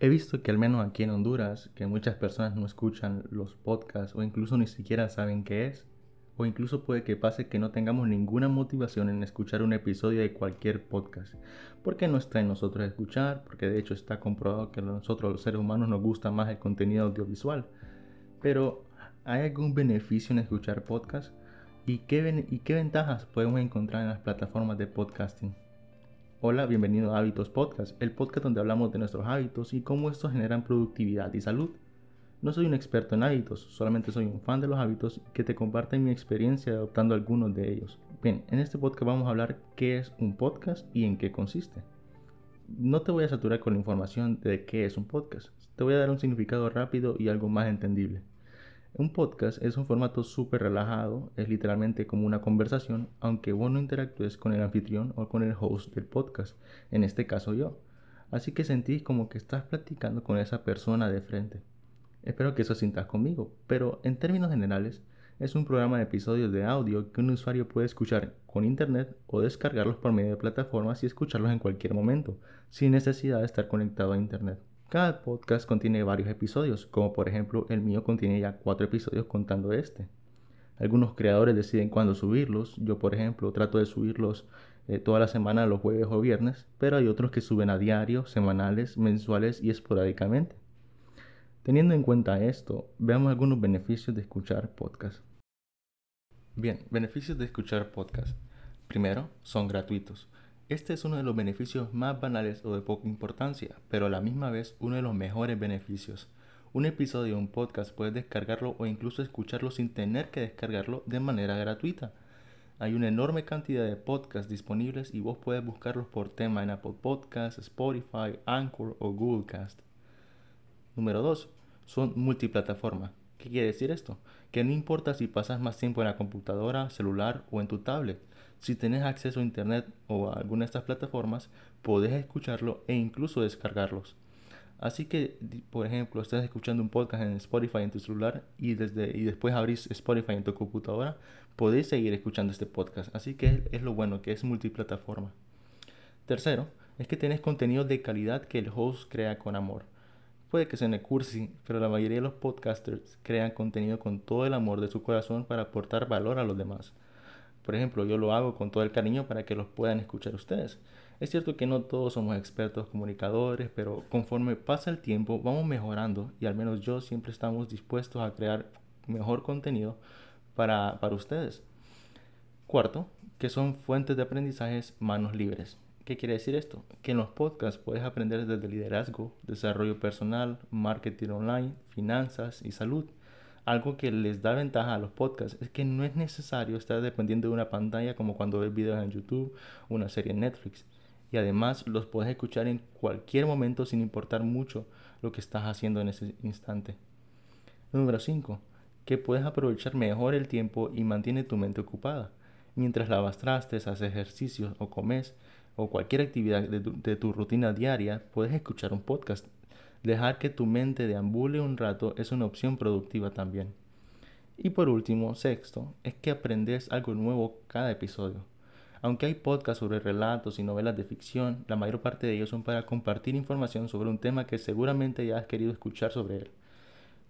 He visto que al menos aquí en Honduras, que muchas personas no escuchan los podcasts o incluso ni siquiera saben qué es, o incluso puede que pase que no tengamos ninguna motivación en escuchar un episodio de cualquier podcast, porque no está en nosotros escuchar, porque de hecho está comprobado que a nosotros los seres humanos nos gusta más el contenido audiovisual. Pero, ¿hay algún beneficio en escuchar podcasts? ¿Y qué, ¿Y qué ventajas podemos encontrar en las plataformas de podcasting? Hola, bienvenido a Hábitos Podcast, el podcast donde hablamos de nuestros hábitos y cómo estos generan productividad y salud. No soy un experto en hábitos, solamente soy un fan de los hábitos que te comparten mi experiencia adoptando algunos de ellos. Bien, en este podcast vamos a hablar qué es un podcast y en qué consiste. No te voy a saturar con la información de qué es un podcast, te voy a dar un significado rápido y algo más entendible. Un podcast es un formato súper relajado, es literalmente como una conversación, aunque vos no interactúes con el anfitrión o con el host del podcast, en este caso yo. Así que sentís como que estás platicando con esa persona de frente. Espero que eso sientas conmigo, pero en términos generales, es un programa de episodios de audio que un usuario puede escuchar con internet o descargarlos por medio de plataformas y escucharlos en cualquier momento, sin necesidad de estar conectado a internet. Cada podcast contiene varios episodios, como por ejemplo el mío contiene ya cuatro episodios contando este. Algunos creadores deciden cuándo subirlos, yo por ejemplo trato de subirlos eh, toda la semana los jueves o viernes, pero hay otros que suben a diario, semanales, mensuales y esporádicamente. Teniendo en cuenta esto, veamos algunos beneficios de escuchar podcast. Bien, beneficios de escuchar podcast. Primero, son gratuitos. Este es uno de los beneficios más banales o de poca importancia, pero a la misma vez uno de los mejores beneficios. Un episodio de un podcast puedes descargarlo o incluso escucharlo sin tener que descargarlo de manera gratuita. Hay una enorme cantidad de podcasts disponibles y vos puedes buscarlos por tema en Apple Podcasts, Spotify, Anchor o Google Cast. Número 2 son multiplataforma. ¿Qué quiere decir esto? Que no importa si pasas más tiempo en la computadora, celular o en tu tablet. Si tienes acceso a internet o a alguna de estas plataformas, puedes escucharlo e incluso descargarlos. Así que, por ejemplo, estás escuchando un podcast en Spotify en tu celular y, desde, y después abrís Spotify en tu computadora, podés seguir escuchando este podcast. Así que es lo bueno, que es multiplataforma. Tercero, es que tienes contenido de calidad que el host crea con amor. Puede que suene cursi, pero la mayoría de los podcasters crean contenido con todo el amor de su corazón para aportar valor a los demás. Por ejemplo, yo lo hago con todo el cariño para que los puedan escuchar ustedes. Es cierto que no todos somos expertos comunicadores, pero conforme pasa el tiempo vamos mejorando y al menos yo siempre estamos dispuestos a crear mejor contenido para, para ustedes. Cuarto, que son fuentes de aprendizajes manos libres. ¿Qué quiere decir esto? Que en los podcasts puedes aprender desde liderazgo, desarrollo personal, marketing online, finanzas y salud. Algo que les da ventaja a los podcasts es que no es necesario estar dependiendo de una pantalla como cuando ves videos en YouTube una serie en Netflix. Y además los puedes escuchar en cualquier momento sin importar mucho lo que estás haciendo en ese instante. Número 5. Que puedes aprovechar mejor el tiempo y mantiene tu mente ocupada. Mientras lavas trastes, haces ejercicios o comes, o cualquier actividad de tu, rutina diaria, puedes escuchar un podcast. Dejar que tu mente deambule un rato es una opción productiva también. Y por último, sexto, es que aprendes algo nuevo cada episodio. Aunque hay podcasts sobre relatos y novelas de ficción, la mayor parte de ellos son para compartir información sobre un tema que seguramente ya has querido escuchar sobre él.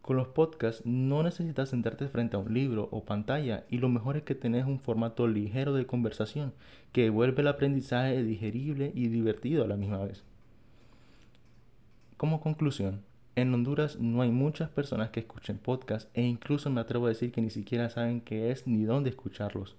Con los podcasts no necesitas sentarte frente a un libro o pantalla y lo mejor es que tenés un formato ligero de conversación que vuelve el aprendizaje digerible y divertido a la misma vez. Como conclusión, en Honduras no hay muchas personas que escuchen podcasts e incluso me atrevo a decir que ni siquiera saben qué es ni dónde escucharlos.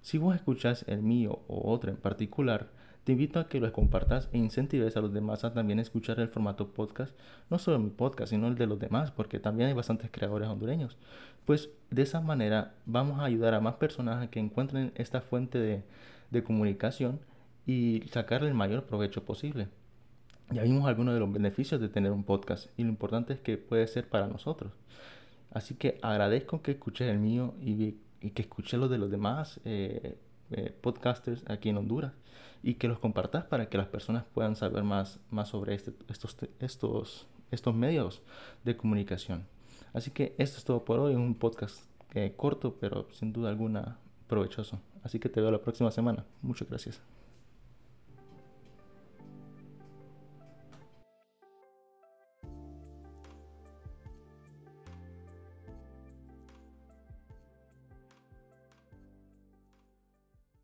Si vos escuchas el mío o otro en particular, te invito a que los compartas e incentives a los demás a también escuchar el formato podcast, no solo mi podcast, sino el de los demás, porque también hay bastantes creadores hondureños. Pues de esa manera vamos a ayudar a más personas a que encuentren esta fuente de, de comunicación y sacarle el mayor provecho posible. Ya vimos algunos de los beneficios de tener un podcast y lo importante es que puede ser para nosotros. Así que agradezco que escuches el mío y, que escuches los de los demás. Eh, eh, podcasters aquí en Honduras y que los compartas para que las personas puedan saber más, más sobre este, estos, estos, estos medios de comunicación. Así que esto es todo por hoy, un podcast eh, corto pero sin duda alguna provechoso. Así que te veo la próxima semana. Muchas gracias.